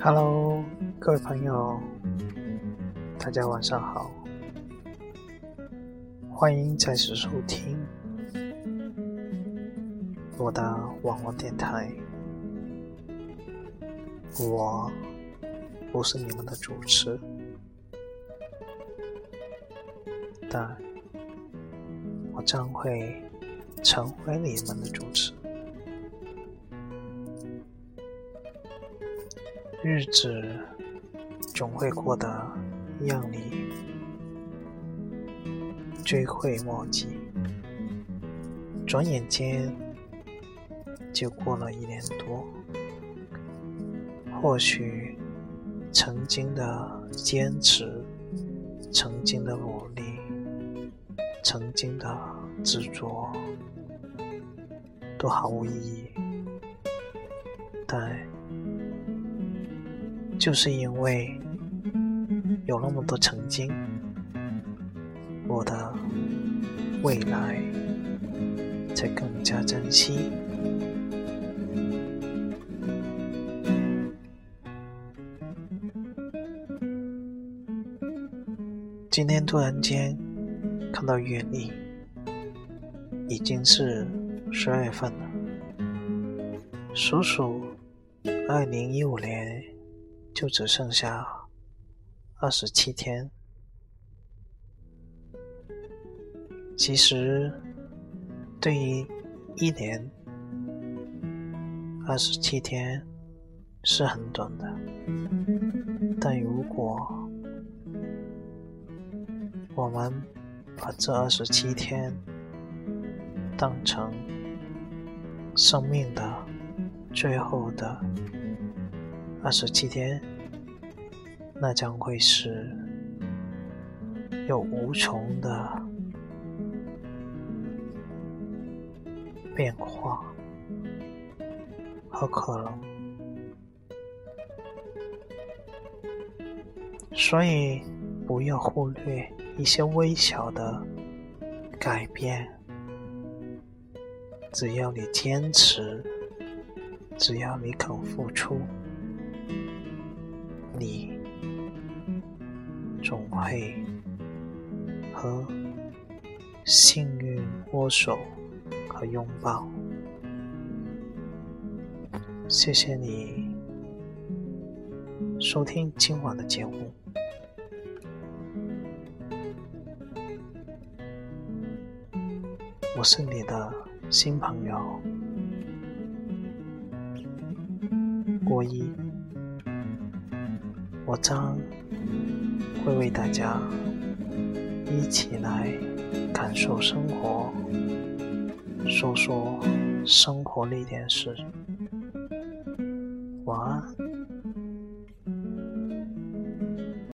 Hello，各位朋友，大家晚上好，欢迎再次收听我的网络电台。我不是你们的主持，但我将会成为你们的主持。日子总会过得让你追悔莫及，转眼间就过了一年多。或许曾经的坚持，曾经的努力，曾经的执着，都毫无意义，但。就是因为有那么多曾经，我的未来才更加珍惜。今天突然间看到月历，已经是十二月份了，数数二零一五年。就只剩下二十七天。其实，对于一年，二十七天是很短的。但如果我们把这二十七天当成生命的最后的，二十七天，那将会是有无穷的变化和可能，所以不要忽略一些微小的改变。只要你坚持，只要你肯付出。你总会和幸运握手和拥抱。谢谢你收听今晚的节目，我是你的新朋友郭一。我将会为大家一起来感受生活，说说生活那点事。晚安。